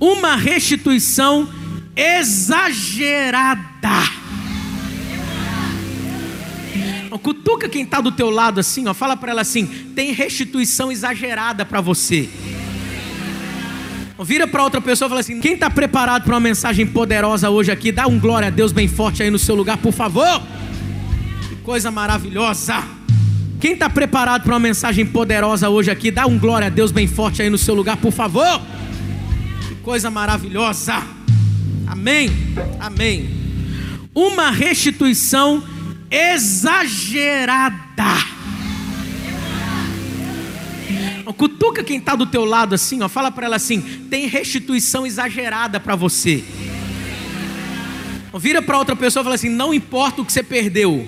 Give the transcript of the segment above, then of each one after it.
uma restituição exagerada. Cutuca quem está do teu lado assim, ó, fala para ela assim: tem restituição exagerada para você. Vira para outra pessoa e fala assim: quem está preparado para uma mensagem poderosa hoje aqui, dá um glória a Deus bem forte aí no seu lugar, por favor. Que coisa maravilhosa. Quem está preparado para uma mensagem poderosa hoje aqui, dá um glória a Deus bem forte aí no seu lugar, por favor. Coisa maravilhosa. Amém. Amém. Uma restituição exagerada. Cutuca quem está do teu lado assim, ó, fala para ela assim: tem restituição exagerada para você. Vira para outra pessoa e fala assim: não importa o que você perdeu,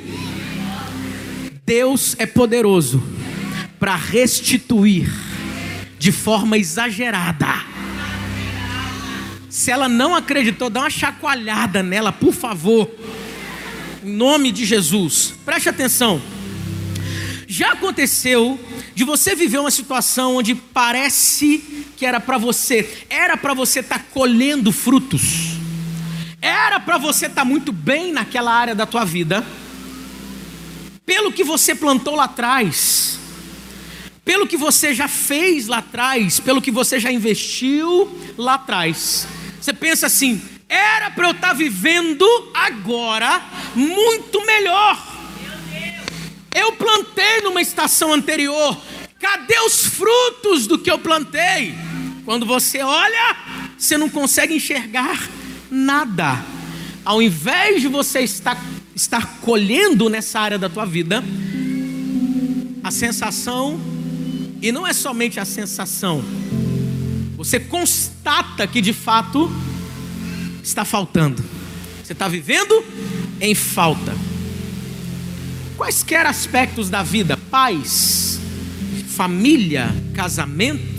Deus é poderoso para restituir de forma exagerada. Se ela não acreditou, dá uma chacoalhada nela, por favor. Em nome de Jesus. Preste atenção. Já aconteceu de você viver uma situação onde parece que era para você, era para você estar tá colhendo frutos, era para você estar tá muito bem naquela área da tua vida, pelo que você plantou lá atrás, pelo que você já fez lá atrás, pelo que você já investiu lá atrás. Você pensa assim: era para eu estar tá vivendo agora muito melhor. Eu plantei numa estação anterior. Cadê os frutos do que eu plantei? Quando você olha, você não consegue enxergar nada. Ao invés de você estar, estar colhendo nessa área da tua vida, a sensação, e não é somente a sensação, você constata que de fato está faltando. Você está vivendo em falta quaisquer aspectos da vida, paz, família, casamento,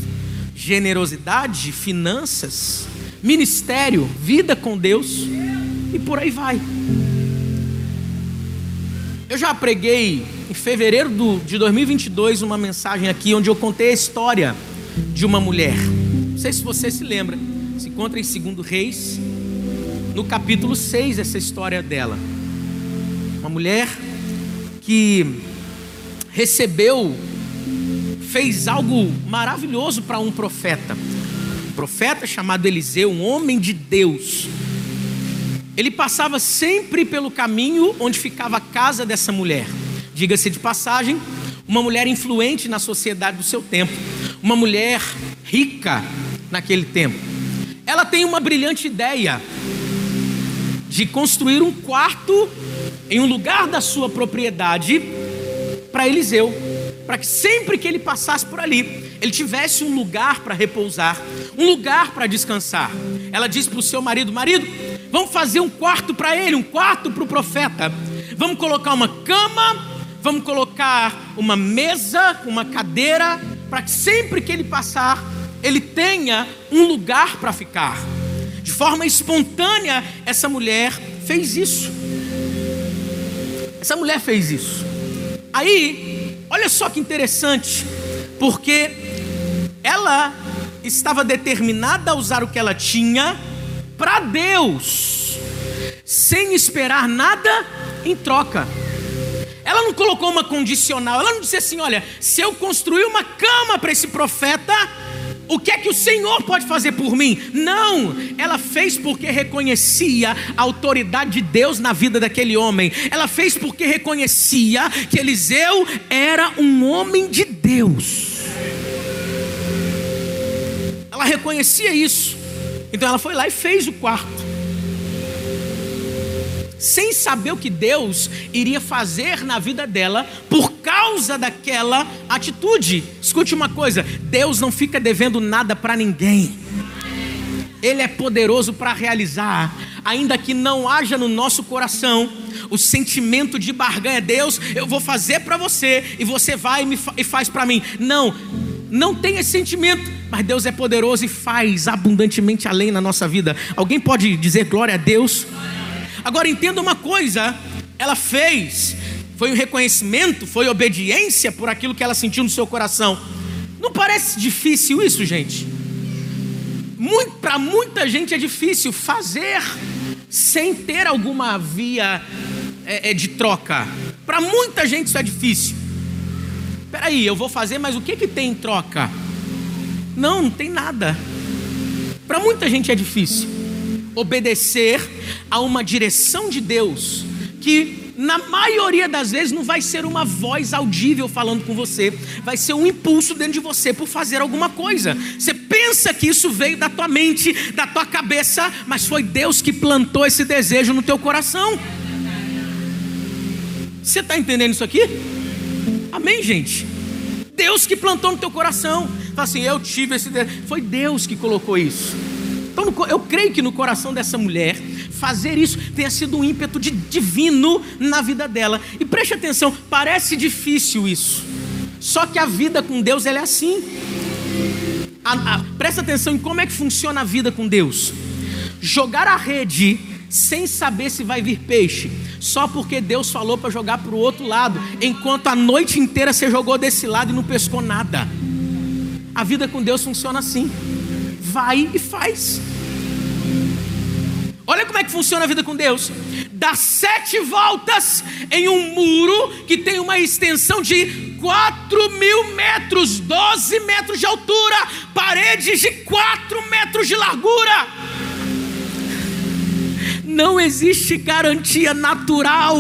generosidade, finanças, ministério, vida com Deus e por aí vai. Eu já preguei em fevereiro de 2022 uma mensagem aqui onde eu contei a história de uma mulher. Não sei se você se lembra. Se encontra em 2 Reis, no capítulo 6, essa história dela. Uma mulher que recebeu, fez algo maravilhoso para um profeta. Um profeta chamado Eliseu, um homem de Deus. Ele passava sempre pelo caminho onde ficava a casa dessa mulher. Diga-se de passagem, uma mulher influente na sociedade do seu tempo, uma mulher rica naquele tempo. Ela tem uma brilhante ideia de construir um quarto em um lugar da sua propriedade para Eliseu, para que sempre que ele passasse por ali, ele tivesse um lugar para repousar, um lugar para descansar. Ela disse para o seu marido: Marido, vamos fazer um quarto para ele, um quarto para o profeta. Vamos colocar uma cama, vamos colocar uma mesa, uma cadeira, para que sempre que ele passar, ele tenha um lugar para ficar. De forma espontânea, essa mulher fez isso. Essa mulher fez isso. Aí, olha só que interessante, porque ela estava determinada a usar o que ela tinha para Deus, sem esperar nada em troca. Ela não colocou uma condicional, ela não disse assim: olha, se eu construir uma cama para esse profeta, o que é que o Senhor pode fazer por mim? Não, ela fez porque reconhecia a autoridade de Deus na vida daquele homem. Ela fez porque reconhecia que Eliseu era um homem de Deus. Ela reconhecia isso. Então ela foi lá e fez o quarto sem saber o que Deus iria fazer na vida dela por causa daquela atitude. Escute uma coisa: Deus não fica devendo nada para ninguém. Ele é poderoso para realizar, ainda que não haja no nosso coração o sentimento de barganha. Deus, eu vou fazer para você e você vai e, fa e faz para mim. Não, não tem esse sentimento, mas Deus é poderoso e faz abundantemente além na nossa vida. Alguém pode dizer glória a Deus? Agora entenda uma coisa: ela fez, foi um reconhecimento, foi obediência por aquilo que ela sentiu no seu coração. Não parece difícil isso, gente? Para muita gente é difícil fazer sem ter alguma via é, é, de troca. Para muita gente isso é difícil. Peraí, eu vou fazer, mas o que, que tem em troca? Não, não tem nada. Para muita gente é difícil obedecer a uma direção de Deus que na maioria das vezes não vai ser uma voz audível falando com você, vai ser um impulso dentro de você por fazer alguma coisa. Você pensa que isso veio da tua mente, da tua cabeça, mas foi Deus que plantou esse desejo no teu coração. Você está entendendo isso aqui? Amém, gente? Deus que plantou no teu coração. Fala assim, eu tive esse desejo. Foi Deus que colocou isso. Então eu creio que no coração dessa mulher fazer isso tenha sido um ímpeto de divino na vida dela. E preste atenção, parece difícil isso. Só que a vida com Deus ela é assim. A, a, presta atenção em como é que funciona a vida com Deus. Jogar a rede sem saber se vai vir peixe, só porque Deus falou para jogar para o outro lado, enquanto a noite inteira você jogou desse lado e não pescou nada. A vida com Deus funciona assim. Vai e faz. Olha como é que funciona a vida com Deus. Dá sete voltas em um muro que tem uma extensão de 4 mil metros, 12 metros de altura, paredes de 4 metros de largura. Não existe garantia natural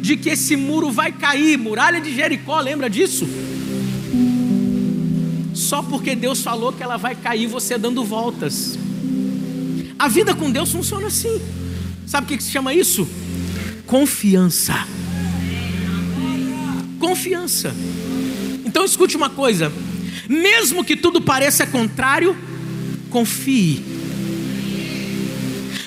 de que esse muro vai cair. Muralha de Jericó, lembra disso? Só porque Deus falou que ela vai cair, você dando voltas. A vida com Deus funciona assim. Sabe o que se chama isso? Confiança. Confiança. Então escute uma coisa: mesmo que tudo pareça contrário, confie.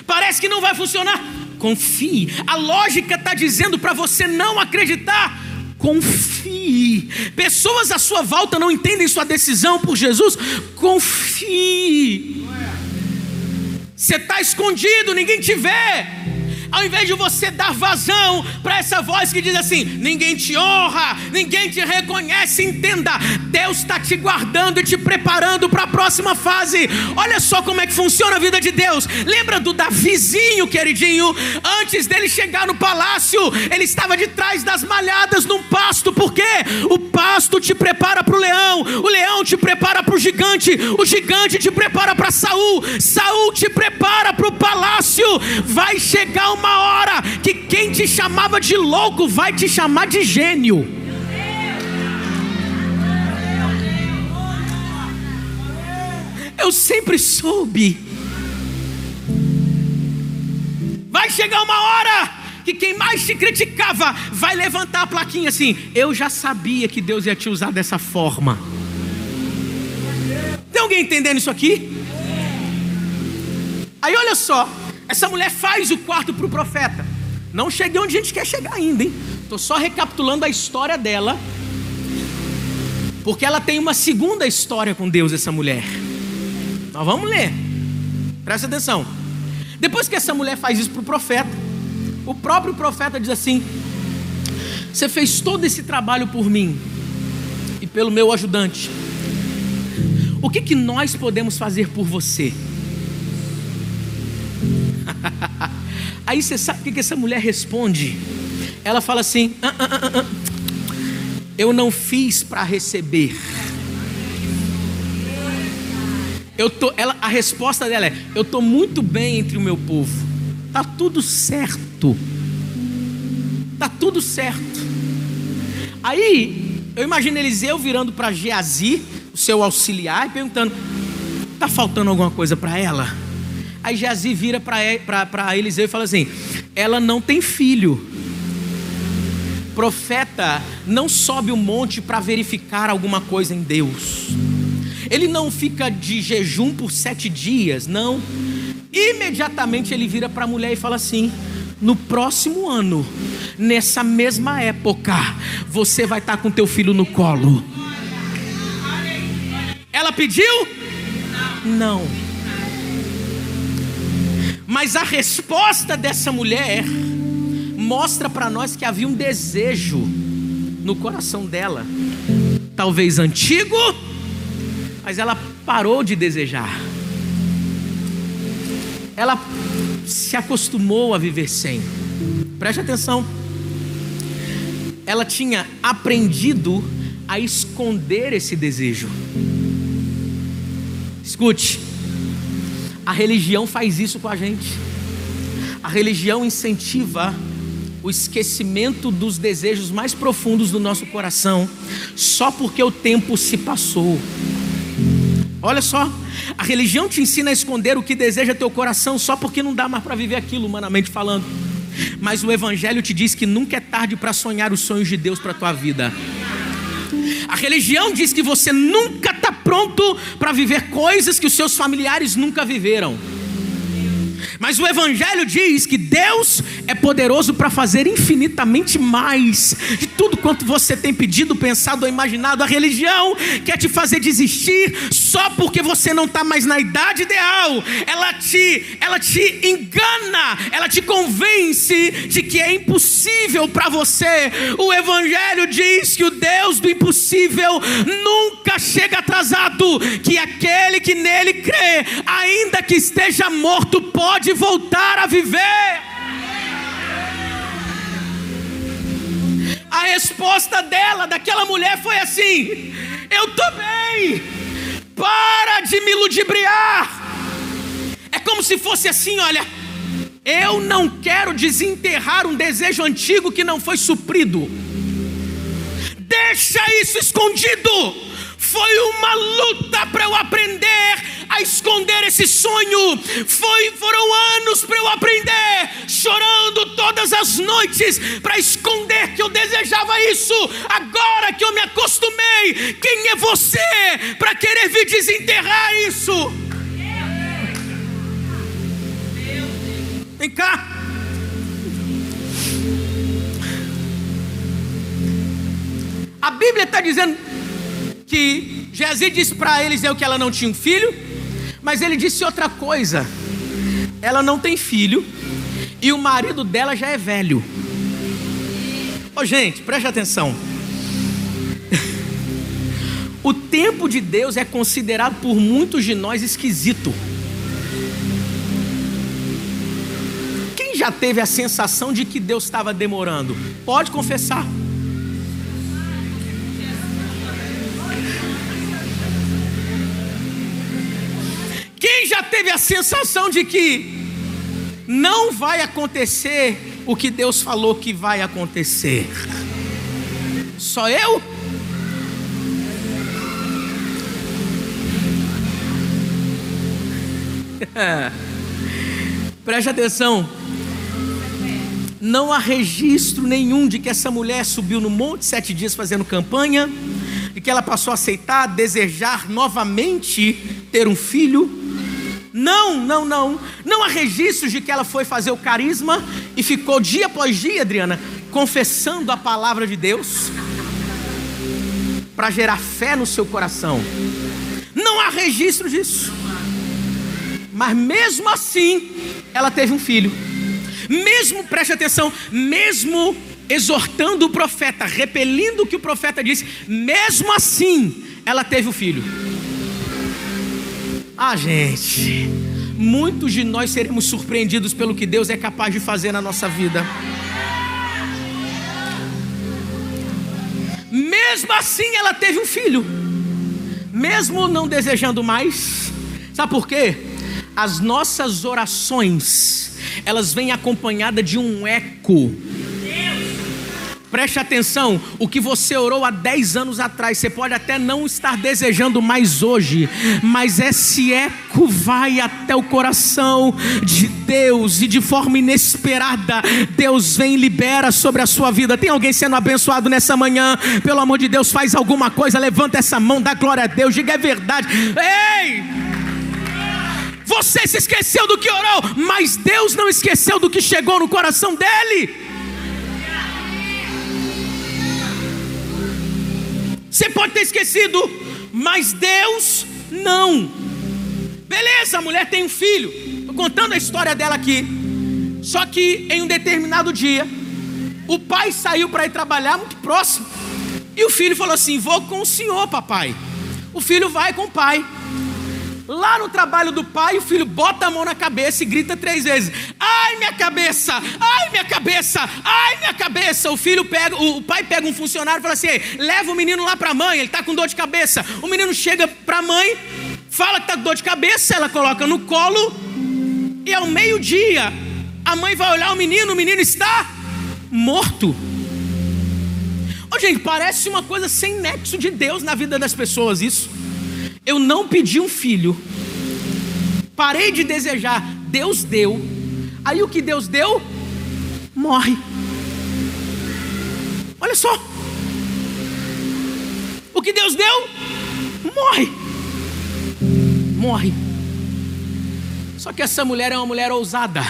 Parece que não vai funcionar, confie. A lógica está dizendo para você não acreditar. Confie. Pessoas à sua volta não entendem sua decisão por Jesus. Confie. Você está escondido, ninguém te vê ao invés de você dar vazão para essa voz que diz assim: ninguém te honra, ninguém te reconhece, entenda, Deus está te guardando e te preparando para a próxima fase. Olha só como é que funciona a vida de Deus. Lembra do Davizinho, queridinho? Antes dele chegar no palácio, ele estava de trás das malhadas num pasto, porque o pasto te prepara para o leão, o leão te prepara para o gigante, o gigante te prepara para Saul, Saul te prepara para o palácio. Vai chegar uma uma hora que quem te chamava de louco vai te chamar de gênio. Eu sempre soube. Vai chegar uma hora que quem mais te criticava vai levantar a plaquinha assim: Eu já sabia que Deus ia te usar dessa forma. Tem alguém entendendo isso aqui? Aí olha só, essa mulher faz o quarto para o profeta. Não cheguei onde a gente quer chegar ainda, hein? Estou só recapitulando a história dela. Porque ela tem uma segunda história com Deus, essa mulher. Nós vamos ler. Presta atenção. Depois que essa mulher faz isso para o profeta, o próprio profeta diz assim: Você fez todo esse trabalho por mim e pelo meu ajudante. O que, que nós podemos fazer por você? Aí você sabe o que essa mulher responde? Ela fala assim: ah, ah, ah, ah. Eu não fiz para receber. Eu tô, ela, a resposta dela é: Eu estou muito bem entre o meu povo. Tá tudo certo. Tá tudo certo. Aí eu imagino Eliseu virando para Geazi, o seu auxiliar, e perguntando: Tá faltando alguma coisa para ela? Aí Geazi vira para Eliseu e fala assim: Ela não tem filho. Profeta não sobe o monte para verificar alguma coisa em Deus. Ele não fica de jejum por sete dias, não. Imediatamente ele vira para a mulher e fala assim: no próximo ano, nessa mesma época, você vai estar tá com teu filho no colo. Ela pediu? Não. Mas a resposta dessa mulher mostra para nós que havia um desejo no coração dela, talvez antigo, mas ela parou de desejar. ela se acostumou a viver sem. Preste atenção. Ela tinha aprendido a esconder esse desejo. Escute, a religião faz isso com a gente. A religião incentiva o esquecimento dos desejos mais profundos do nosso coração, só porque o tempo se passou. Olha só, a religião te ensina a esconder o que deseja teu coração só porque não dá mais para viver aquilo, humanamente falando. Mas o Evangelho te diz que nunca é tarde para sonhar os sonhos de Deus para tua vida. A religião diz que você nunca está pronto para viver coisas que os seus familiares nunca viveram. Mas o Evangelho diz que Deus é poderoso para fazer infinitamente mais de tudo quanto você tem pedido, pensado ou imaginado. A religião quer te fazer desistir só porque você não está mais na idade ideal. Ela te, ela te engana, ela te convence de que é impossível para você. O Evangelho diz que o Deus do impossível nunca chega atrasado, que aquele que nele crê, ainda que esteja morto, pode voltar a viver. A resposta dela, daquela mulher, foi assim: Eu estou bem, para de me ludibriar. É como se fosse assim: olha, eu não quero desenterrar um desejo antigo que não foi suprido. Deixa isso escondido. Foi uma luta para eu aprender a esconder esse sonho. Foi, foram anos para eu aprender, chorando todas as noites para esconder que eu desejava isso. Agora que eu me acostumei, quem é você para querer vir desenterrar isso? Vem cá. A Bíblia está dizendo que Jezi disse para Eliseu que ela não tinha um filho, mas ele disse outra coisa: ela não tem filho e o marido dela já é velho. Ô oh, gente, preste atenção. o tempo de Deus é considerado por muitos de nós esquisito. Quem já teve a sensação de que Deus estava demorando? Pode confessar. Já teve a sensação de que não vai acontecer o que Deus falou que vai acontecer? Só eu? Preste atenção. Não há registro nenhum de que essa mulher subiu no monte sete dias fazendo campanha e que ela passou a aceitar, desejar novamente ter um filho não, não, não. Não há registros de que ela foi fazer o carisma e ficou dia após dia, Adriana, confessando a palavra de Deus para gerar fé no seu coração. Não há registro disso. Mas mesmo assim, ela teve um filho. Mesmo, preste atenção, mesmo exortando o profeta, repelindo o que o profeta disse, mesmo assim, ela teve o filho. Ah, gente, muitos de nós seremos surpreendidos pelo que Deus é capaz de fazer na nossa vida. Mesmo assim, ela teve um filho, mesmo não desejando mais. Sabe por quê? As nossas orações, elas vêm acompanhadas de um eco Preste atenção, o que você orou há 10 anos atrás, você pode até não estar desejando mais hoje, mas esse eco vai até o coração de Deus e de forma inesperada, Deus vem e libera sobre a sua vida. Tem alguém sendo abençoado nessa manhã? Pelo amor de Deus, faz alguma coisa, levanta essa mão, dá glória a Deus, diga é verdade. Ei! Você se esqueceu do que orou, mas Deus não esqueceu do que chegou no coração dele. Você pode ter esquecido, mas Deus não. Beleza, a mulher tem um filho. Estou contando a história dela aqui. Só que em um determinado dia, o pai saiu para ir trabalhar muito próximo. E o filho falou assim: Vou com o senhor, papai. O filho vai com o pai. Lá no trabalho do pai, o filho bota a mão na cabeça e grita três vezes: Ai, minha cabeça! Ai, minha cabeça! Ai, minha cabeça! O filho pega, o pai pega um funcionário e fala assim: leva o menino lá para a mãe, ele está com dor de cabeça. O menino chega para a mãe, fala que está com dor de cabeça, ela coloca no colo, e ao meio-dia, a mãe vai olhar o menino, o menino está morto. Oh, gente, parece uma coisa sem nexo de Deus na vida das pessoas, isso. Eu não pedi um filho, parei de desejar, Deus deu. Aí o que Deus deu, morre. Olha só, o que Deus deu, morre. Morre. Só que essa mulher é uma mulher ousada.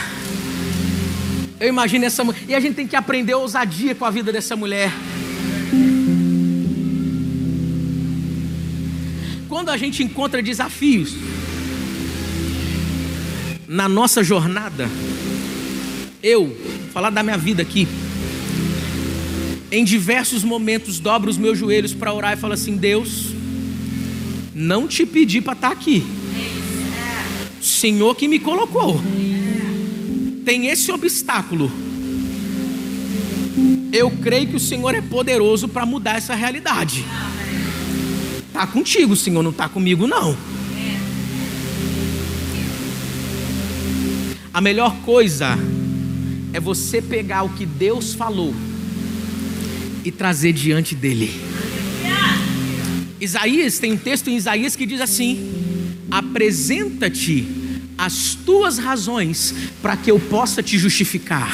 Eu imagino essa mulher. E a gente tem que aprender ousadia com a vida dessa mulher. Quando a gente encontra desafios na nossa jornada, eu, falar da minha vida aqui, em diversos momentos dobro os meus joelhos para orar e falo assim: Deus, não te pedi para estar tá aqui, Senhor que me colocou, tem esse obstáculo. Eu creio que o Senhor é poderoso para mudar essa realidade. Está contigo, Senhor, não está comigo, não. A melhor coisa é você pegar o que Deus falou e trazer diante dele. Isaías, tem um texto em Isaías que diz assim: Apresenta-te as tuas razões para que eu possa te justificar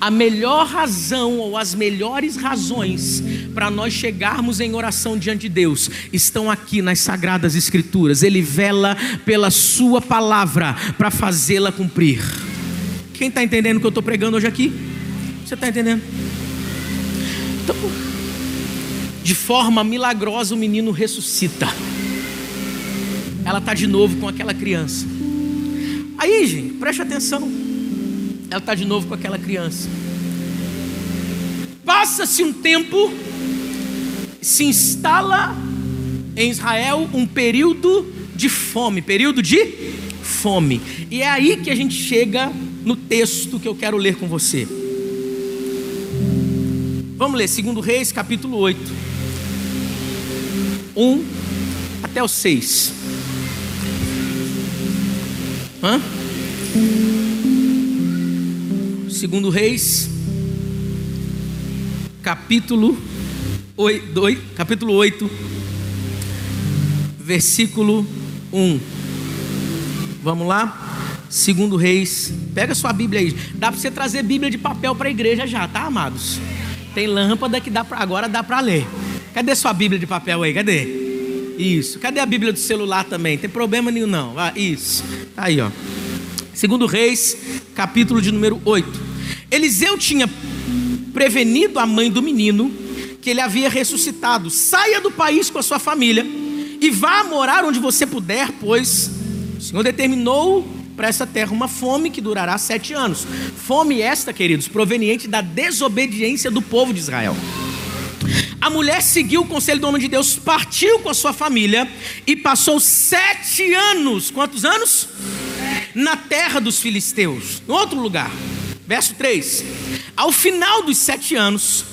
a melhor razão ou as melhores razões para nós chegarmos em oração diante de Deus estão aqui nas sagradas escrituras. Ele vela pela sua palavra para fazê-la cumprir. Quem está entendendo o que eu estou pregando hoje aqui? Você está entendendo? Então, de forma milagrosa, o menino ressuscita. Ela está de novo com aquela criança. Aí, gente, preste atenção ela está de novo com aquela criança. Passa-se um tempo, se instala em Israel um período de fome, período de fome. E é aí que a gente chega no texto que eu quero ler com você. Vamos ler, 2 Reis, capítulo 8. 1 até o 6. Hã? Segundo Reis, capítulo 8, capítulo 8, versículo 1. Vamos lá? Segundo Reis, pega sua Bíblia aí. Dá para você trazer Bíblia de papel para a igreja já, tá, amados? Tem lâmpada que dá pra, agora dá para ler. Cadê sua Bíblia de papel aí? Cadê? Isso. Cadê a Bíblia do celular também? Tem problema nenhum não. Ah, isso. Tá aí, ó. Segundo Reis, capítulo de número 8. Eliseu tinha prevenido a mãe do menino que ele havia ressuscitado. Saia do país com a sua família e vá morar onde você puder, pois o Senhor determinou para essa terra uma fome que durará sete anos. Fome esta, queridos, proveniente da desobediência do povo de Israel. A mulher seguiu o conselho do homem de Deus, partiu com a sua família e passou sete anos. Quantos anos? Na terra dos filisteus, em outro lugar. Verso 3: Ao final dos sete anos,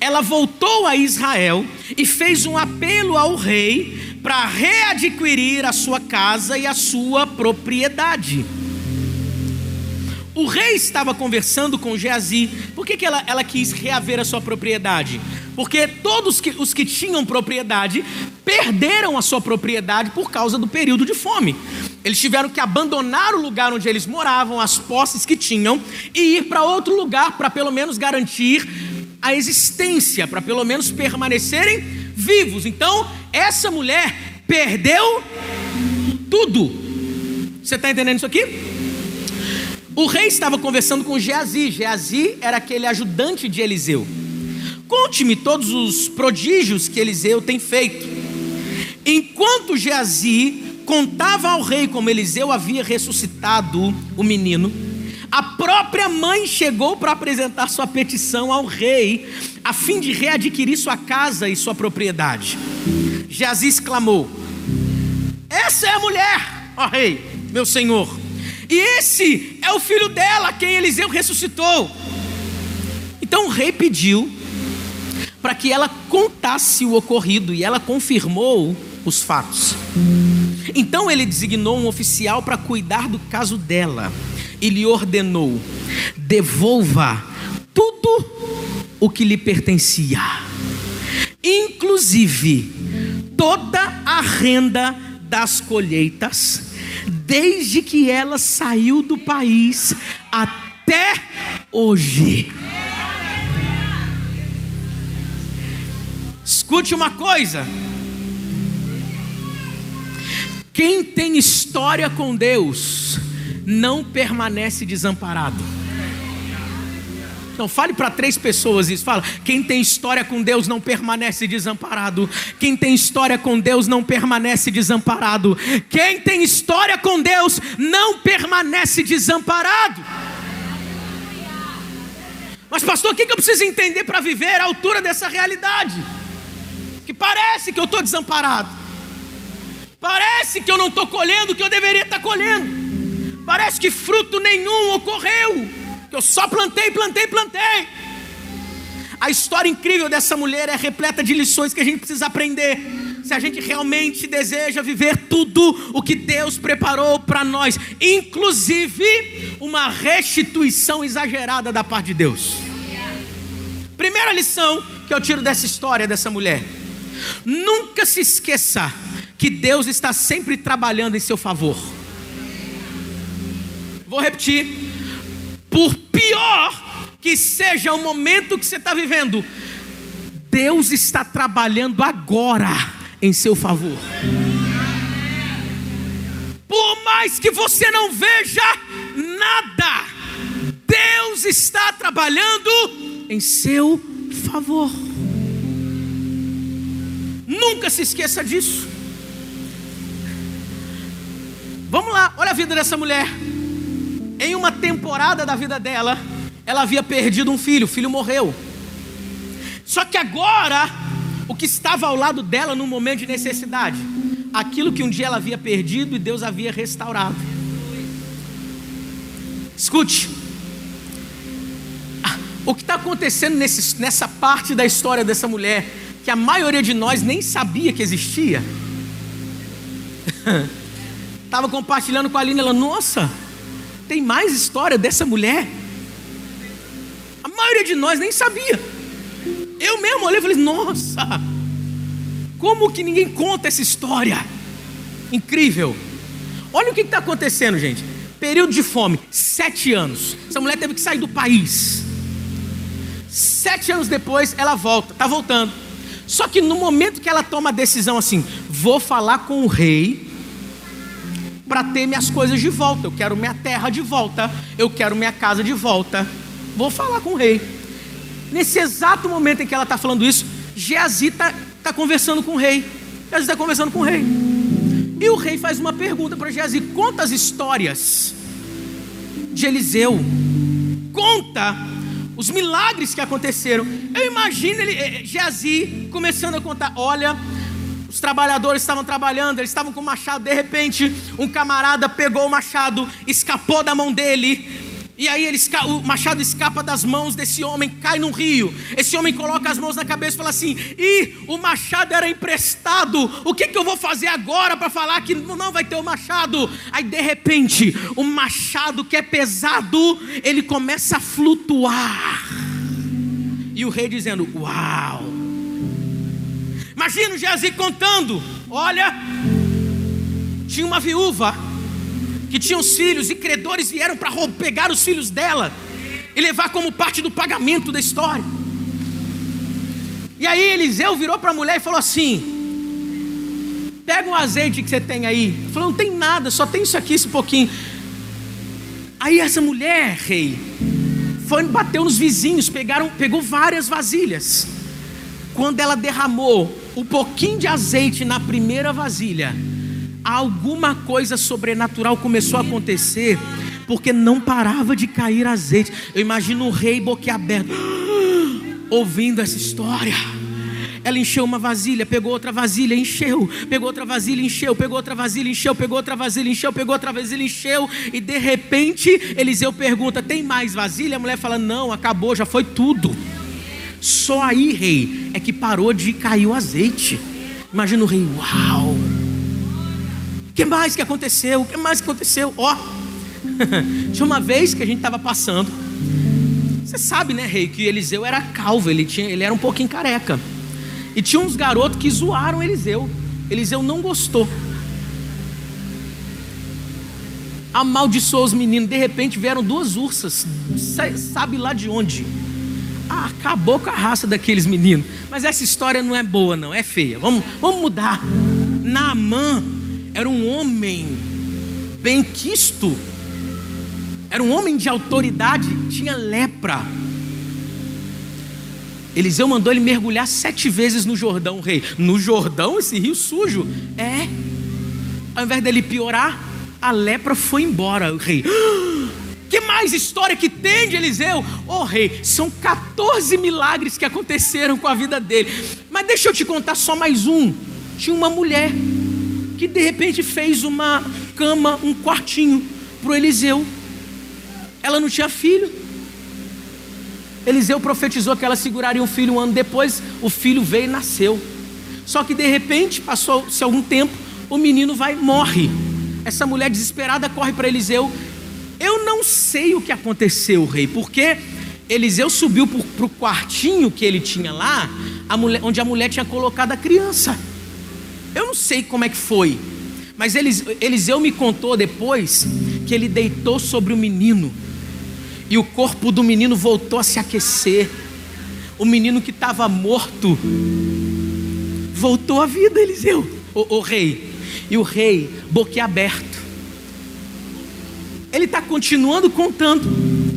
ela voltou a Israel e fez um apelo ao rei para readquirir a sua casa e a sua propriedade. O rei estava conversando com Geazi. Por que, que ela, ela quis reaver a sua propriedade? Porque todos que, os que tinham propriedade perderam a sua propriedade por causa do período de fome. Eles tiveram que abandonar o lugar onde eles moravam, as posses que tinham, e ir para outro lugar para pelo menos garantir a existência, para pelo menos permanecerem vivos. Então, essa mulher perdeu tudo. Você está entendendo isso aqui? O rei estava conversando com Geazi. Geazi era aquele ajudante de Eliseu. Conte-me todos os prodígios que Eliseu tem feito. Enquanto Geazi contava ao rei como Eliseu havia ressuscitado o menino, a própria mãe chegou para apresentar sua petição ao rei, a fim de readquirir sua casa e sua propriedade. Geazi exclamou: Essa é a mulher, ó rei, meu senhor. E esse é o filho dela, quem Eliseu ressuscitou. Então o rei pediu para que ela contasse o ocorrido e ela confirmou os fatos. Então ele designou um oficial para cuidar do caso dela e lhe ordenou: devolva tudo o que lhe pertencia, inclusive toda a renda das colheitas, desde que ela saiu do país até hoje. Escute uma coisa. Quem tem história com Deus não permanece desamparado. Então fale para três pessoas isso. Fala: quem tem história com Deus não permanece desamparado. Quem tem história com Deus não permanece desamparado. Quem tem história com Deus não permanece desamparado. Mas pastor, o que eu preciso entender para viver à altura dessa realidade? Parece que eu estou desamparado. Parece que eu não estou colhendo o que eu deveria estar colhendo. Parece que fruto nenhum ocorreu. Que eu só plantei, plantei, plantei. A história incrível dessa mulher é repleta de lições que a gente precisa aprender. Se a gente realmente deseja viver tudo o que Deus preparou para nós, inclusive uma restituição exagerada da parte de Deus. Primeira lição que eu tiro dessa história dessa mulher: nunca se esqueça que Deus está sempre trabalhando em seu favor. Vou repetir. Por pior que seja o momento que você está vivendo, Deus está trabalhando agora em seu favor. Por mais que você não veja nada, Deus está trabalhando em seu favor. Nunca se esqueça disso. Vamos lá, olha a vida dessa mulher. Em uma temporada da vida dela, ela havia perdido um filho, o filho morreu. Só que agora, o que estava ao lado dela no momento de necessidade, aquilo que um dia ela havia perdido e Deus havia restaurado. Escute, o que está acontecendo nesse, nessa parte da história dessa mulher, que a maioria de nós nem sabia que existia. Estava compartilhando com a Aline, ela, nossa, tem mais história dessa mulher. A maioria de nós nem sabia. Eu mesmo olhei e falei, nossa, como que ninguém conta essa história? Incrível. Olha o que está acontecendo, gente. Período de fome, sete anos. Essa mulher teve que sair do país. Sete anos depois, ela volta, está voltando. Só que no momento que ela toma a decisão assim, vou falar com o rei para ter minhas coisas de volta. Eu quero minha terra de volta. Eu quero minha casa de volta. Vou falar com o rei. Nesse exato momento em que ela está falando isso, Geazi está tá conversando com o rei. Geazi está conversando com o rei. E o rei faz uma pergunta para Geazi: conta as histórias de Eliseu. Conta os milagres que aconteceram. Eu imagino ele, eh, Geazi começando a contar: olha os trabalhadores estavam trabalhando, eles estavam com o machado. De repente, um camarada pegou o machado, escapou da mão dele. E aí ele, o machado escapa das mãos desse homem, cai no rio. Esse homem coloca as mãos na cabeça e fala assim: "E o machado era emprestado. O que, que eu vou fazer agora para falar que não vai ter o machado?" Aí de repente, o machado que é pesado, ele começa a flutuar. E o rei dizendo: "Uau!" Imagina o Geazi contando: olha, tinha uma viúva que tinha os filhos e credores vieram para pegar os filhos dela e levar como parte do pagamento da história. E aí Eliseu virou para a mulher e falou assim: pega um azeite que você tem aí. Falou: não tem nada, só tem isso aqui, esse pouquinho. Aí essa mulher, rei, foi bateu nos vizinhos, pegaram, pegou várias vasilhas. Quando ela derramou um pouquinho de azeite na primeira vasilha, alguma coisa sobrenatural começou a acontecer, porque não parava de cair azeite. Eu imagino o rei boquiaberto, ouvindo essa história. ela encheu uma vasilha, pegou outra vasilha, encheu, pegou outra vasilha, encheu, pegou outra vasilha, encheu, pegou outra vasilha, encheu, pegou outra vasilha, encheu, e de repente Eliseu pergunta: tem mais vasilha? A mulher fala: não, acabou, já foi tudo. Só aí, rei, é que parou de cair o azeite. Imagina o rei, uau! O que mais que aconteceu? O que mais que aconteceu? Ó, tinha uma vez que a gente estava passando. Você sabe, né, rei, que Eliseu era calvo, ele, tinha, ele era um pouquinho careca. E tinha uns garotos que zoaram Eliseu. Eliseu não gostou. Amaldiçoou os meninos. De repente vieram duas ursas, sabe lá de onde ah, acabou com a raça daqueles meninos. Mas essa história não é boa, não, é feia. Vamos, vamos mudar. Naamã era um homem bem quisto, era um homem de autoridade, tinha lepra. Eliseu mandou ele mergulhar sete vezes no Jordão, rei. No Jordão, esse rio sujo. É. Ao invés dele piorar, a lepra foi embora, rei. Que mais história que tem de Eliseu? Oh rei, são 14 milagres que aconteceram com a vida dele. Mas deixa eu te contar só mais um. Tinha uma mulher que de repente fez uma cama, um quartinho para o Eliseu. Ela não tinha filho. Eliseu profetizou que ela seguraria um filho um ano depois, o filho veio e nasceu. Só que de repente, passou-se algum tempo, o menino vai morre. Essa mulher desesperada corre para Eliseu eu não sei o que aconteceu, rei, porque Eliseu subiu para o quartinho que ele tinha lá, a mulher, onde a mulher tinha colocado a criança. Eu não sei como é que foi, mas Eliseu me contou depois que ele deitou sobre o menino e o corpo do menino voltou a se aquecer. O menino que estava morto voltou à vida, Eliseu, o, o rei. E o rei, boquiaberto, ele está continuando contando,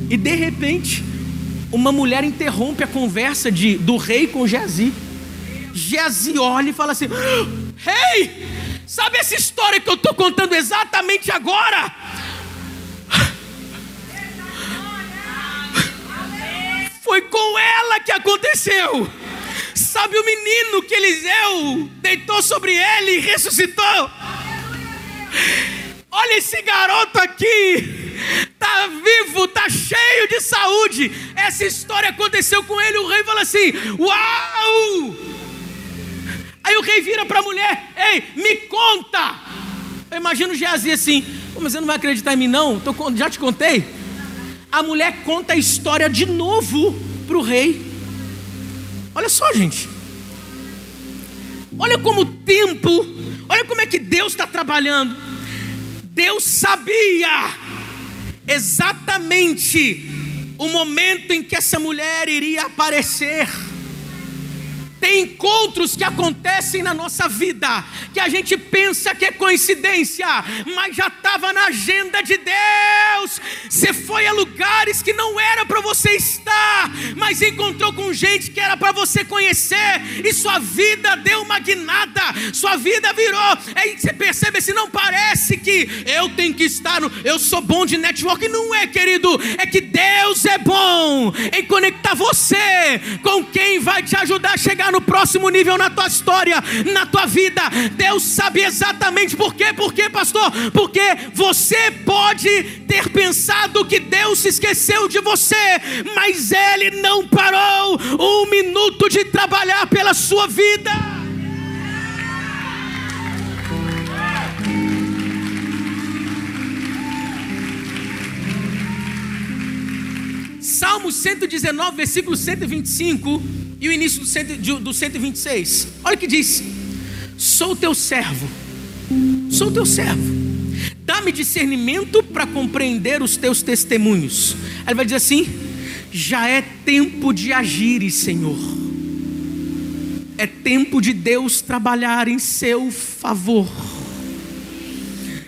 e de repente, uma mulher interrompe a conversa de, do rei com Geazi. Geazi olha e fala assim: Rei, sabe essa história que eu estou contando exatamente agora? Foi com ela que aconteceu. Sabe o menino que Eliseu deitou sobre ele e ressuscitou? Olha esse garoto aqui, tá vivo, tá cheio de saúde. Essa história aconteceu com ele. O rei fala assim: Uau! Aí o rei vira para a mulher: Ei, me conta. Eu imagino Geazi assim: Mas você não vai acreditar em mim, não? Tô, já te contei. A mulher conta a história de novo para o rei. Olha só, gente. Olha como o tempo, olha como é que Deus está trabalhando. Deus sabia exatamente o momento em que essa mulher iria aparecer. Encontros que acontecem na nossa vida que a gente pensa que é coincidência, mas já estava na agenda de Deus. Você foi a lugares que não era para você estar, mas encontrou com gente que era para você conhecer, e sua vida deu uma guinada, sua vida virou. Aí você percebe se não parece que eu tenho que estar no, eu sou bom de network, não é, querido, é que Deus é bom em conectar você com quem vai te ajudar a chegar no próximo nível na tua história, na tua vida. Deus sabe exatamente por quê. Por quê, pastor? Porque você pode ter pensado que Deus se esqueceu de você, mas Ele não parou um minuto de trabalhar pela sua vida. Salmo 119, versículo 125 e o início do, cento, do 126. Olha o que diz: Sou teu servo, sou teu servo. Dá-me discernimento para compreender os teus testemunhos. Aí ele vai dizer assim: Já é tempo de agir, Senhor. É tempo de Deus trabalhar em seu favor.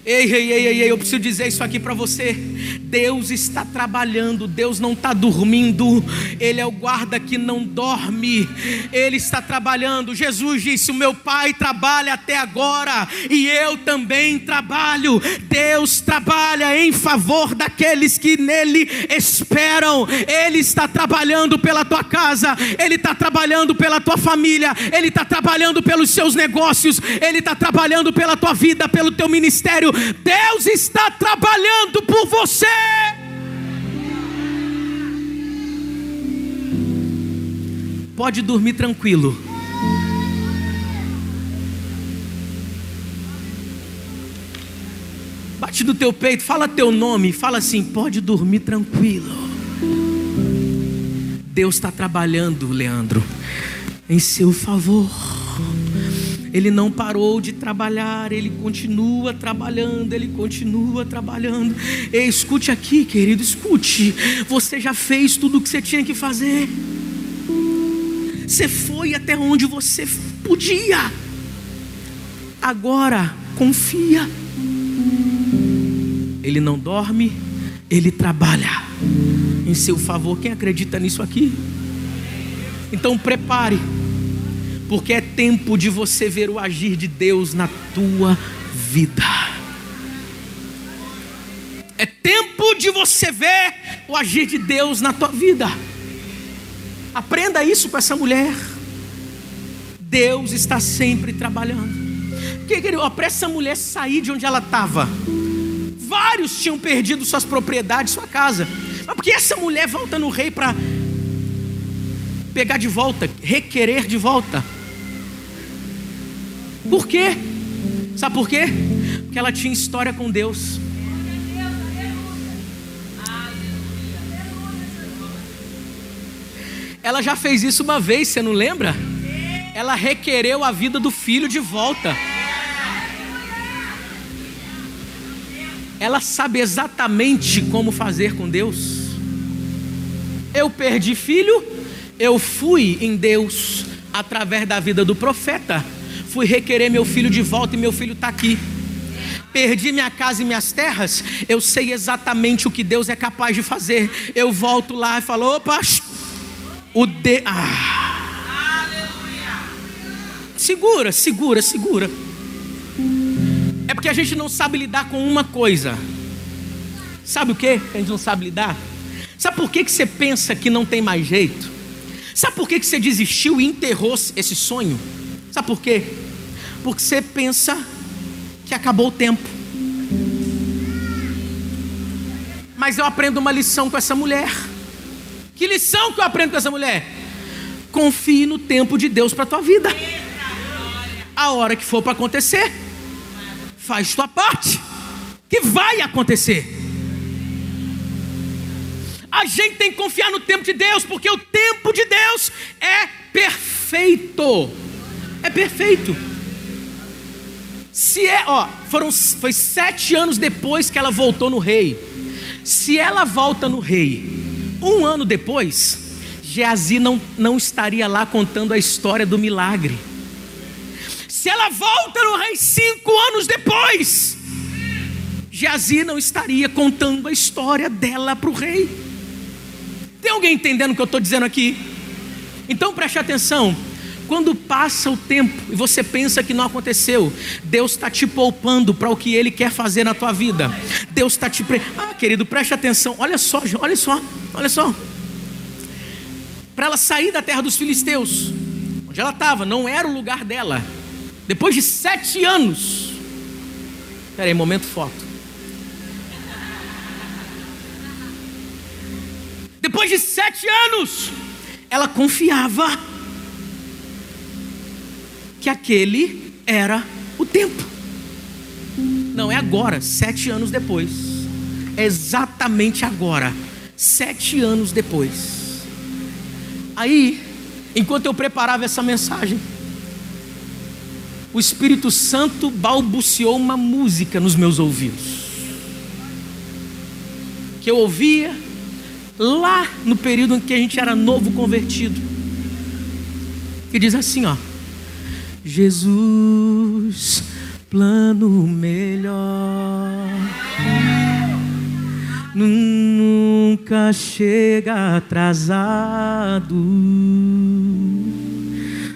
Ei, ei, ei, ei, eu preciso dizer isso aqui para você. Deus está trabalhando, Deus não está dormindo, Ele é o guarda que não dorme, Ele está trabalhando. Jesus disse: O meu Pai trabalha até agora e eu também trabalho. Deus trabalha em favor daqueles que nele esperam. Ele está trabalhando pela tua casa, Ele está trabalhando pela tua família, Ele está trabalhando pelos seus negócios, Ele está trabalhando pela tua vida, pelo teu ministério. Deus está trabalhando por você. Pode dormir tranquilo. Bate no teu peito, fala teu nome, fala assim: pode dormir tranquilo. Deus está trabalhando, Leandro, em seu favor. Ele não parou de trabalhar, ele continua trabalhando, ele continua trabalhando. E escute aqui, querido, escute. Você já fez tudo o que você tinha que fazer. Você foi até onde você podia. Agora, confia. Ele não dorme, ele trabalha em seu favor. Quem acredita nisso aqui? Então prepare porque é tempo de você ver o agir de Deus na tua vida. É tempo de você ver o agir de Deus na tua vida. Aprenda isso com essa mulher. Deus está sempre trabalhando. Que querido, para essa mulher sair de onde ela estava. Vários tinham perdido suas propriedades, sua casa. Mas porque essa mulher volta no rei para pegar de volta, requerer de volta. Por quê? Sabe por quê? Porque ela tinha história com Deus. Ela já fez isso uma vez, você não lembra? Ela requereu a vida do filho de volta. Ela sabe exatamente como fazer com Deus. Eu perdi filho, eu fui em Deus através da vida do profeta fui requerer meu filho de volta e meu filho está aqui. Perdi minha casa e minhas terras, eu sei exatamente o que Deus é capaz de fazer. Eu volto lá e falo: opa, o de. Ah. Segura, segura, segura. É porque a gente não sabe lidar com uma coisa. Sabe o que? A gente não sabe lidar. Sabe por que, que você pensa que não tem mais jeito? Sabe por que, que você desistiu e enterrou esse sonho? Sabe por quê? Porque você pensa que acabou o tempo. Mas eu aprendo uma lição com essa mulher. Que lição que eu aprendo com essa mulher? Confie no tempo de Deus para a tua vida. A hora que for para acontecer, faz tua parte, que vai acontecer. A gente tem que confiar no tempo de Deus, porque o tempo de Deus é perfeito. É perfeito. Se é, ó, foram, foi sete anos depois que ela voltou no rei. Se ela volta no rei, um ano depois, Geazi não, não estaria lá contando a história do milagre. Se ela volta no rei cinco anos depois, Geazi não estaria contando a história dela para o rei. Tem alguém entendendo o que eu estou dizendo aqui? Então preste atenção. Quando passa o tempo e você pensa que não aconteceu, Deus está te poupando para o que Ele quer fazer na tua vida. Deus está te. Pre... Ah, querido, preste atenção. Olha só, olha só, olha só. Para ela sair da terra dos filisteus, onde ela estava, não era o lugar dela. Depois de sete anos. Espera aí, momento foto. Depois de sete anos, ela confiava que aquele era o tempo. Não é agora, sete anos depois. É exatamente agora, sete anos depois. Aí, enquanto eu preparava essa mensagem, o Espírito Santo balbuciou uma música nos meus ouvidos. Que eu ouvia lá no período em que a gente era novo convertido. Que diz assim, ó: Jesus plano melhor. Nunca chega atrasado.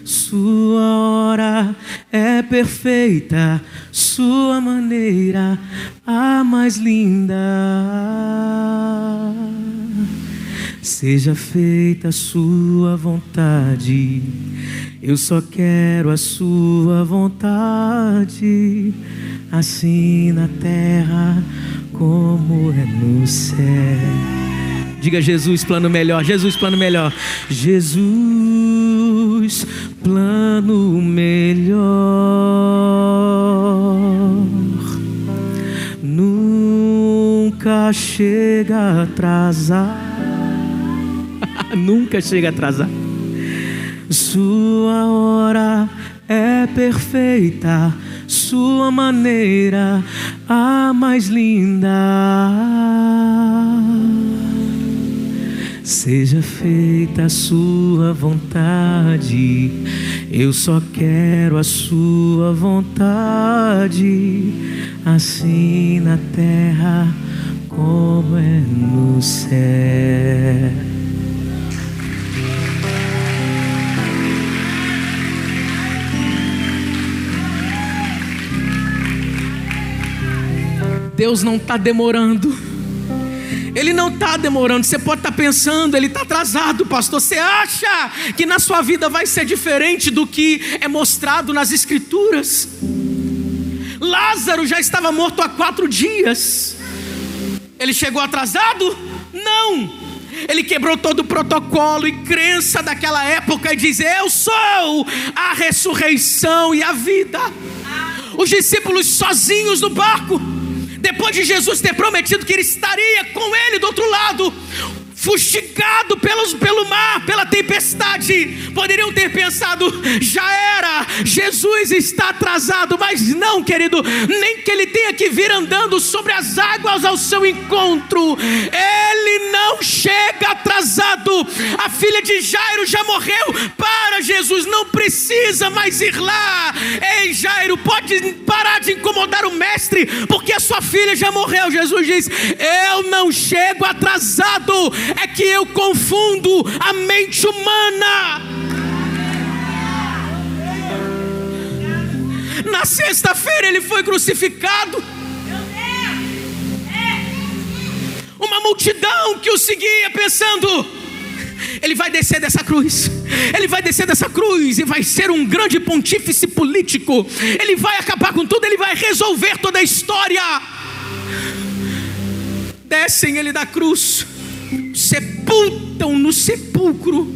Sua hora é perfeita, sua maneira a mais linda. Seja feita sua vontade, eu só quero a sua vontade, assim na terra como é no céu. Diga Jesus, plano melhor, Jesus, plano melhor. Jesus, plano melhor. Nunca chega atrasado. Nunca chega atrasado. Sua hora é perfeita, sua maneira a mais linda. Seja feita a sua vontade, eu só quero a sua vontade, assim na terra como é no céu. Deus não está demorando. Ele não está demorando. Você pode estar tá pensando, ele está atrasado, pastor. Você acha que na sua vida vai ser diferente do que é mostrado nas Escrituras? Lázaro já estava morto há quatro dias. Ele chegou atrasado? Não. Ele quebrou todo o protocolo e crença daquela época e diz: Eu sou a ressurreição e a vida. Os discípulos sozinhos no barco depois de Jesus ter prometido que ele estaria com ele do outro lado, fustigado pelos, pelo mar, pela tempestade, poderiam ter pensado: já era, Jesus está atrasado, mas não, querido, nem que ele tenha que vir andando sobre as águas ao seu encontro, ele não chega atrasado. A filha de Jairo já morreu para Jesus, não precisa mais ir lá. Ei, Jairo, pode parar de incomodar o mestre, porque a sua filha já morreu. Jesus diz: Eu não chego atrasado é que eu confundo a mente humana. Na sexta-feira ele foi crucificado. Uma multidão que o seguia pensando: ele vai descer dessa cruz, ele vai descer dessa cruz e vai ser um grande pontífice político, ele vai acabar com tudo, ele vai resolver toda a história. Descem ele da cruz, sepultam no sepulcro.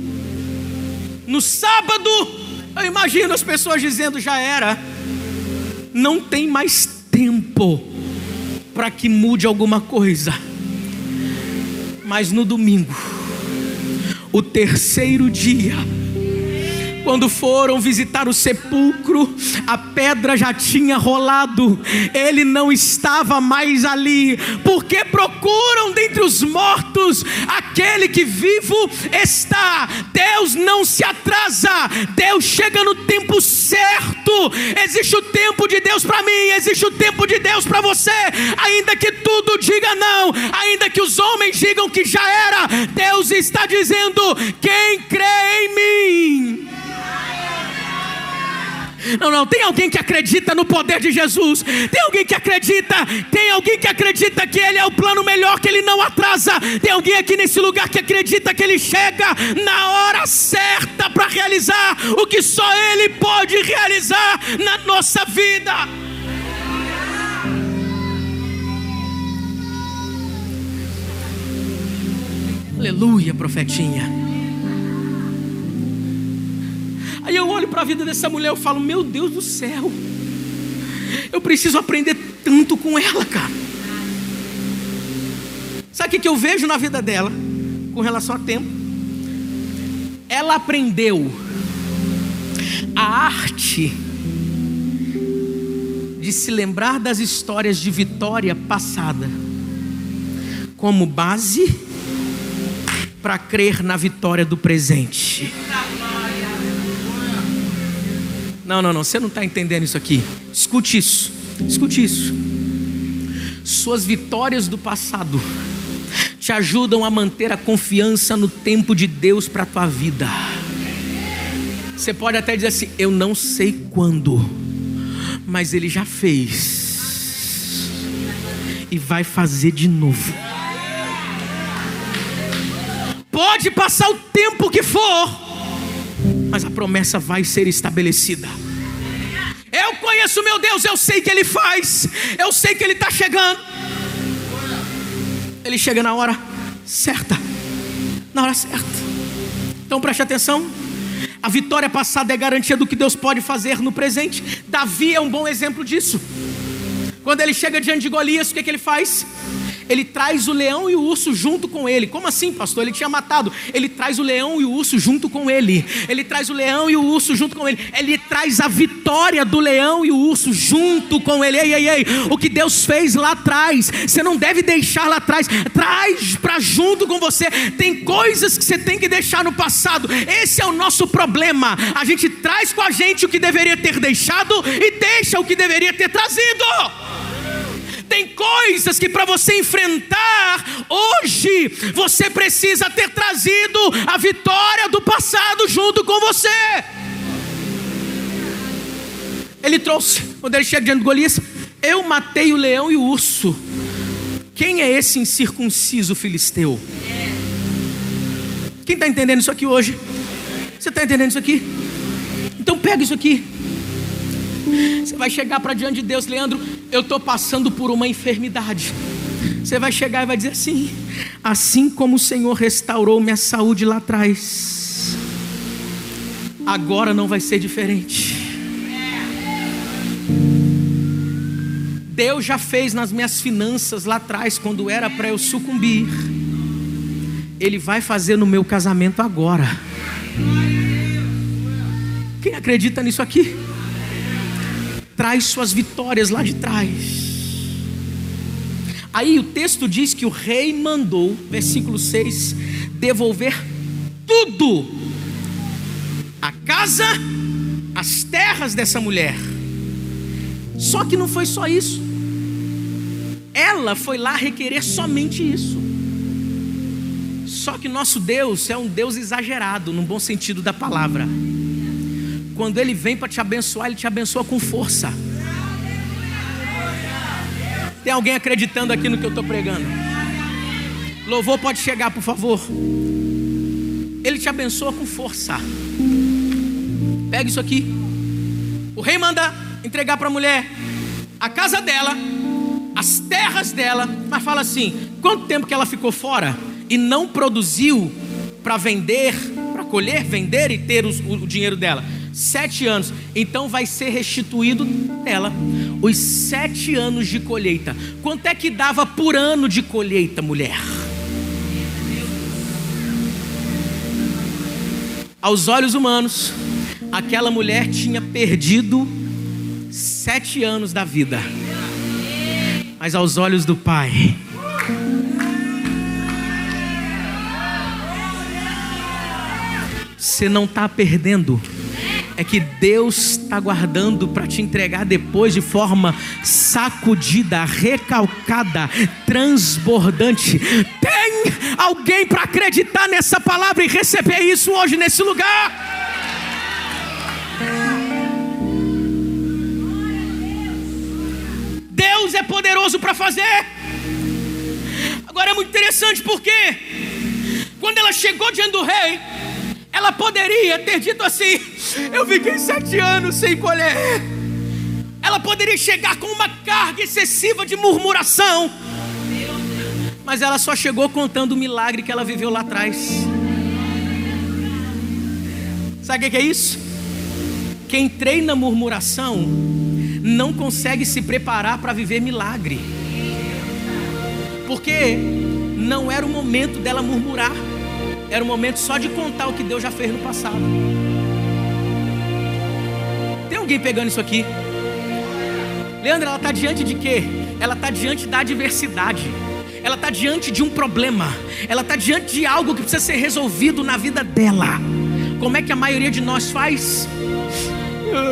No sábado, eu imagino as pessoas dizendo: já era, não tem mais tempo para que mude alguma coisa. Mas no domingo, o terceiro dia, quando foram visitar o sepulcro, a pedra já tinha rolado, ele não estava mais ali, porque procuram dentre os mortos aquele que vivo está. Deus não se atrasa, Deus chega no tempo certo. Existe o tempo de Deus para mim, existe o tempo de Deus para você, ainda que tudo diga não, ainda que os homens digam que já era, Deus está dizendo: quem crê em mim não, não, tem alguém que acredita no poder de Jesus. Tem alguém que acredita, tem alguém que acredita que Ele é o plano melhor, que Ele não atrasa. Tem alguém aqui nesse lugar que acredita que Ele chega na hora certa para realizar o que só Ele pode realizar na nossa vida. Aleluia, profetinha. Aí eu olho para a vida dessa mulher e falo: Meu Deus do céu, eu preciso aprender tanto com ela, cara. Sabe o que eu vejo na vida dela com relação a tempo? Ela aprendeu a arte de se lembrar das histórias de vitória passada como base para crer na vitória do presente. Não, não, não, você não está entendendo isso aqui. Escute isso, escute isso. Suas vitórias do passado te ajudam a manter a confiança no tempo de Deus para a tua vida. Você pode até dizer assim: Eu não sei quando, mas Ele já fez e vai fazer de novo. Pode passar o tempo que for, mas a promessa vai ser estabelecida. Eu conheço meu Deus, eu sei que Ele faz, eu sei que Ele está chegando. Ele chega na hora certa, na hora certa. Então preste atenção. A vitória passada é garantia do que Deus pode fazer no presente. Davi é um bom exemplo disso. Quando ele chega diante de Golias, o que, é que ele faz? Ele traz o leão e o urso junto com ele. Como assim, pastor? Ele tinha matado. Ele traz o leão e o urso junto com ele. Ele traz o leão e o urso junto com ele. Ele traz a vitória do leão e o urso junto com ele. Ei, ei, ei. O que Deus fez lá atrás, você não deve deixar lá atrás. Traz para junto com você. Tem coisas que você tem que deixar no passado. Esse é o nosso problema. A gente traz com a gente o que deveria ter deixado e deixa o que deveria ter trazido. Tem coisas que para você enfrentar hoje, você precisa ter trazido a vitória do passado junto com você. Ele trouxe, quando ele chega diante de Golias, eu matei o leão e o urso. Quem é esse incircunciso filisteu? Quem está entendendo isso aqui hoje? Você está entendendo isso aqui? Então pega isso aqui. Você vai chegar para diante de Deus, Leandro, eu estou passando por uma enfermidade. Você vai chegar e vai dizer assim: assim como o Senhor restaurou minha saúde lá atrás, agora não vai ser diferente. Deus já fez nas minhas finanças lá atrás, quando era para eu sucumbir. Ele vai fazer no meu casamento agora. Quem acredita nisso aqui? Traz suas vitórias lá de trás. Aí o texto diz que o rei mandou, versículo 6, devolver tudo, a casa, as terras dessa mulher. Só que não foi só isso. Ela foi lá requerer somente isso. Só que nosso Deus é um Deus exagerado, no bom sentido da palavra. Quando Ele vem para te abençoar, Ele te abençoa com força. Tem alguém acreditando aqui no que eu estou pregando? Louvor pode chegar, por favor. Ele te abençoa com força. Pega isso aqui. O rei manda entregar para a mulher a casa dela, as terras dela, mas fala assim: quanto tempo que ela ficou fora e não produziu para vender, para colher, vender e ter o, o dinheiro dela? Sete anos, então vai ser restituído ela os sete anos de colheita. Quanto é que dava por ano de colheita, mulher? Aos olhos humanos, aquela mulher tinha perdido sete anos da vida, mas aos olhos do Pai, você não está perdendo é que Deus está guardando para te entregar depois de forma sacudida, recalcada, transbordante. Tem alguém para acreditar nessa palavra e receber isso hoje nesse lugar? Deus é poderoso para fazer. Agora é muito interessante porque quando ela chegou diante do rei, ela poderia ter dito assim: Eu fiquei sete anos sem colher. Ela poderia chegar com uma carga excessiva de murmuração. Mas ela só chegou contando o milagre que ela viveu lá atrás. Sabe o que é isso? Quem treina murmuração não consegue se preparar para viver milagre. Porque não era o momento dela murmurar. Era o momento só de contar o que Deus já fez no passado. Tem alguém pegando isso aqui? Leandro, ela está diante de quê? Ela está diante da adversidade. Ela está diante de um problema. Ela está diante de algo que precisa ser resolvido na vida dela. Como é que a maioria de nós faz?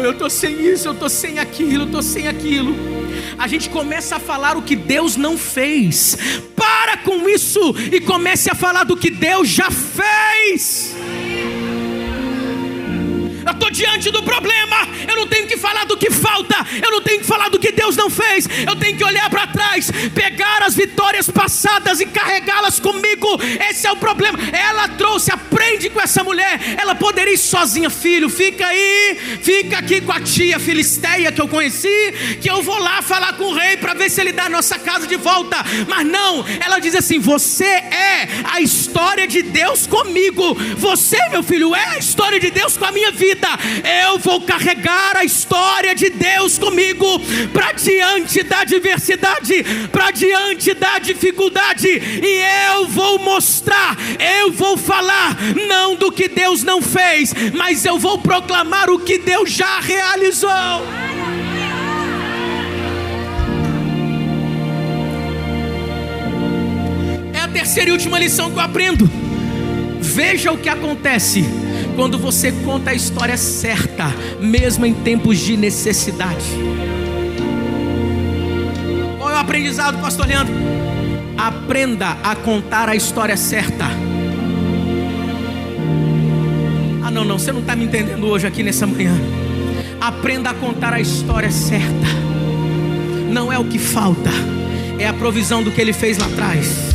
Eu estou sem isso, eu estou sem aquilo, eu estou sem aquilo. A gente começa a falar o que Deus não fez. Para com isso e comece a falar do que Deus já fez. Eu estou diante do problema. Eu não tenho que falar do que falta. Eu não tenho que falar do que Deus não fez. Eu tenho que olhar para trás, pegar as vitórias passadas e carregá-las comigo. Esse é o problema. Ela trouxe, aprende com essa mulher. Ela poderia ir sozinha, filho. Fica aí, fica aqui com a tia Filisteia que eu conheci. Que eu vou lá falar com o rei para ver se ele dá a nossa casa de volta. Mas não, ela diz assim: Você é a história de Deus comigo. Você, meu filho, é a história de Deus com a minha vida vida, eu vou carregar a história de Deus comigo para diante da adversidade, para diante da dificuldade, e eu vou mostrar, eu vou falar, não do que Deus não fez, mas eu vou proclamar o que Deus já realizou. É a terceira e última lição que eu aprendo. Veja o que acontece quando você conta a história certa, mesmo em tempos de necessidade. Qual é o aprendizado, pastor Leandro? Aprenda a contar a história certa. Ah, não, não, você não está me entendendo hoje aqui nessa manhã. Aprenda a contar a história certa. Não é o que falta, é a provisão do que ele fez lá atrás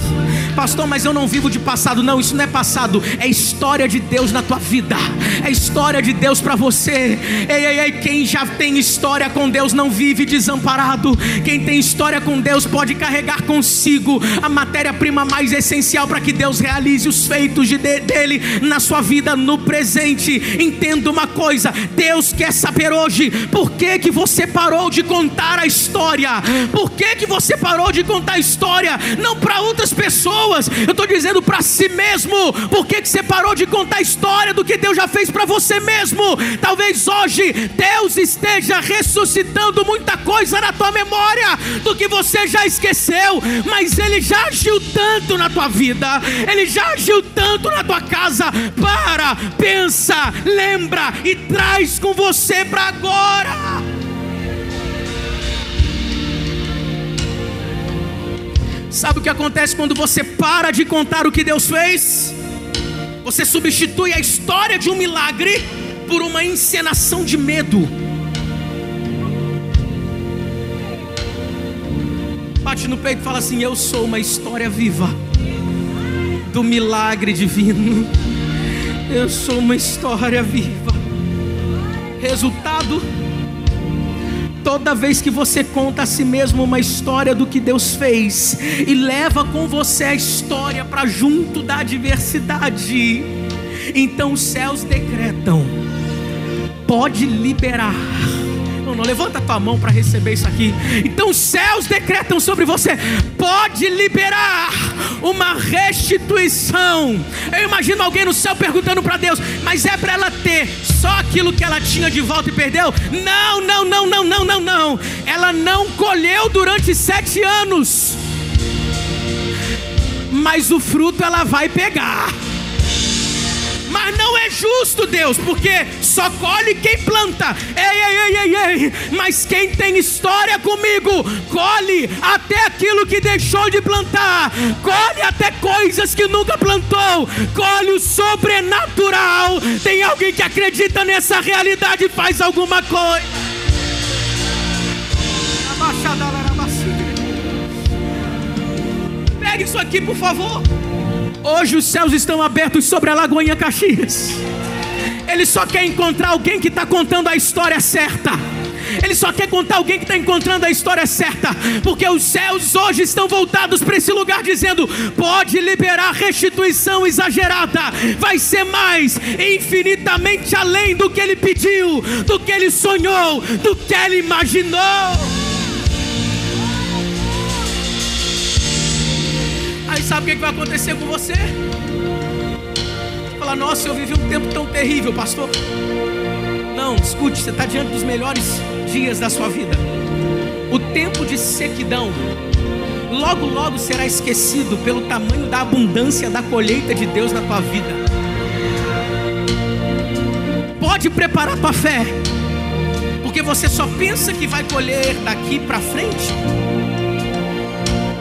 pastor, mas eu não vivo de passado. Não, isso não é passado, é história de Deus na tua vida, é história de Deus para você. Ei, ei, ei, quem já tem história com Deus não vive desamparado. Quem tem história com Deus pode carregar consigo a matéria-prima mais essencial para que Deus realize os feitos de, dele na sua vida no presente. Entenda uma coisa: Deus quer saber hoje por que, que você parou de contar a história, por que, que você parou de contar a história, não para outras pessoas pessoas, eu estou dizendo para si mesmo. Por que, que você parou de contar a história do que Deus já fez para você mesmo? Talvez hoje Deus esteja ressuscitando muita coisa na tua memória do que você já esqueceu, mas Ele já agiu tanto na tua vida, Ele já agiu tanto na tua casa. Para, pensa, lembra e traz com você para agora. Sabe o que acontece quando você para de contar o que Deus fez? Você substitui a história de um milagre por uma encenação de medo. Bate no peito e fala assim: Eu sou uma história viva do milagre divino. Eu sou uma história viva. Resultado Toda vez que você conta a si mesmo uma história do que Deus fez e leva com você a história para junto da adversidade, então os céus decretam: pode liberar não, não, levanta tua mão para receber isso aqui. Então os céus decretam sobre você: pode liberar uma restituição. Eu imagino alguém no céu perguntando para Deus, mas é para ela ter só aquilo que ela tinha de volta e perdeu? Não, não, não, não, não, não, não. Ela não colheu durante sete anos, mas o fruto ela vai pegar. Mas não é justo, Deus, porque só colhe quem planta. Ei, ei, ei, ei, ei. Mas quem tem história comigo, colhe até aquilo que deixou de plantar, colhe até coisas que nunca plantou, colhe o sobrenatural. Tem alguém que acredita nessa realidade e faz alguma coisa. Pegue isso aqui, por favor. Hoje os céus estão abertos sobre a Lagoinha Caxias. Ele só quer encontrar alguém que está contando a história certa. Ele só quer contar alguém que está encontrando a história certa, porque os céus hoje estão voltados para esse lugar, dizendo: pode liberar restituição exagerada, vai ser mais, infinitamente além do que ele pediu, do que ele sonhou, do que ele imaginou. Sabe o que vai acontecer com você? Fala, nossa, eu vivi um tempo tão terrível, pastor. Não, escute, você está diante dos melhores dias da sua vida. O tempo de sequidão logo, logo será esquecido pelo tamanho da abundância da colheita de Deus na tua vida. Pode preparar tua fé, Porque você só pensa que vai colher daqui para frente.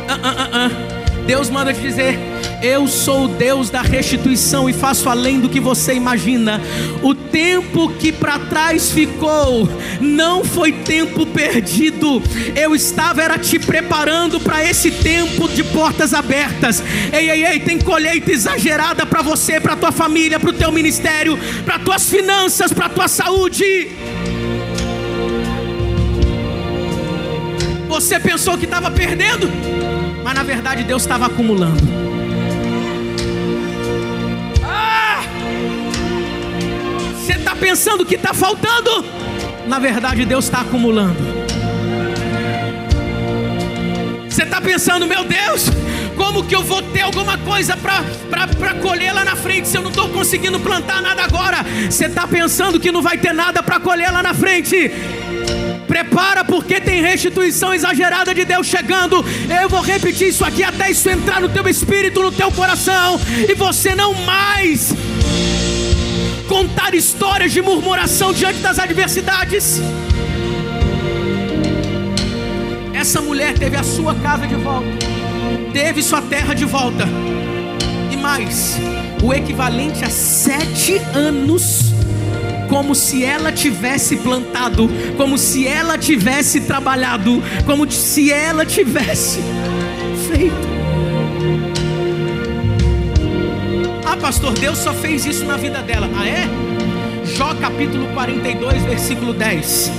Ah, ah, ah, ah. Deus manda te dizer: Eu sou o Deus da restituição e faço além do que você imagina. O tempo que para trás ficou não foi tempo perdido. Eu estava era te preparando para esse tempo de portas abertas. Ei, ei, ei, tem colheita exagerada para você, para tua família, para o teu ministério, para tuas finanças, para tua saúde. Você pensou que estava perdendo? Mas na verdade Deus estava acumulando. Ah! Você está pensando que está faltando? Na verdade Deus está acumulando. Você está pensando, meu Deus, como que eu vou ter alguma coisa para colher lá na frente se eu não estou conseguindo plantar nada agora? Você está pensando que não vai ter nada para colher lá na frente? Prepara porque tem restituição exagerada de Deus chegando. Eu vou repetir isso aqui até isso entrar no teu espírito, no teu coração, e você não mais contar histórias de murmuração diante das adversidades. Essa mulher teve a sua casa de volta, teve sua terra de volta, e mais, o equivalente a sete anos como se ela tivesse plantado, como se ela tivesse trabalhado, como se ela tivesse feito. Ah, pastor, Deus só fez isso na vida dela. Ah, é? Jó capítulo 42, versículo 10.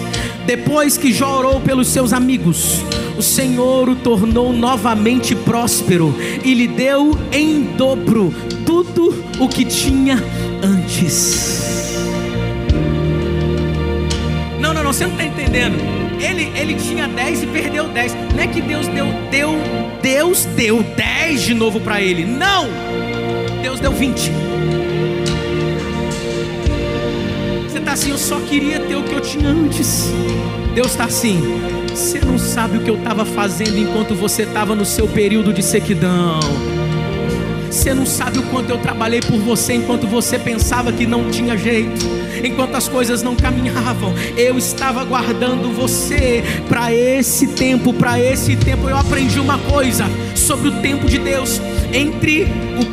Depois que Jó orou pelos seus amigos, o Senhor o tornou novamente próspero e lhe deu em dobro tudo o que tinha antes. Você não está entendendo. Ele, ele tinha 10 e perdeu 10. Não é que Deus deu, deu, Deus deu 10 de novo para ele. Não! Deus deu 20. Você está assim, eu só queria ter o que eu tinha antes. Deus está assim, você não sabe o que eu estava fazendo enquanto você estava no seu período de sequidão. Você não sabe o quanto eu trabalhei por você enquanto você pensava que não tinha jeito, enquanto as coisas não caminhavam. Eu estava guardando você para esse tempo, para esse tempo. Eu aprendi uma coisa sobre o tempo de Deus entre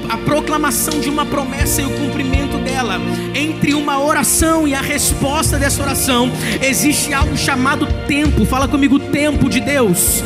a proclamação de uma promessa e o cumprimento dela, entre uma oração e a resposta dessa oração, existe algo chamado tempo. Fala comigo, tempo de Deus.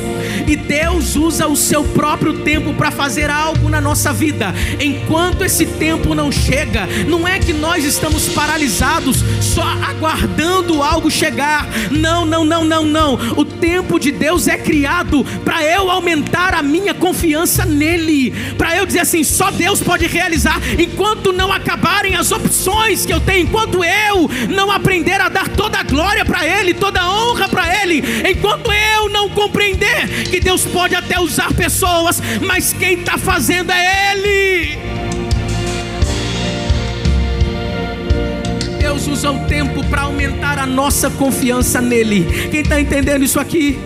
E Deus usa o seu próprio tempo para fazer algo na nossa vida. Enquanto esse tempo não chega, não é que nós estamos paralisados só aguardando algo chegar. Não, não, não, não, não. O tempo de Deus é criado para eu aumentar a minha confiança nele, para eu dizer assim, só Deus pode realizar enquanto não acabarem as opções que eu tenho, enquanto eu não aprender a dar toda a glória para ele, toda a honra para ele, enquanto eu não compreender que Deus pode até usar pessoas, mas quem está fazendo é Ele. Deus usa o tempo para aumentar a nossa confiança nele. Quem está entendendo isso aqui?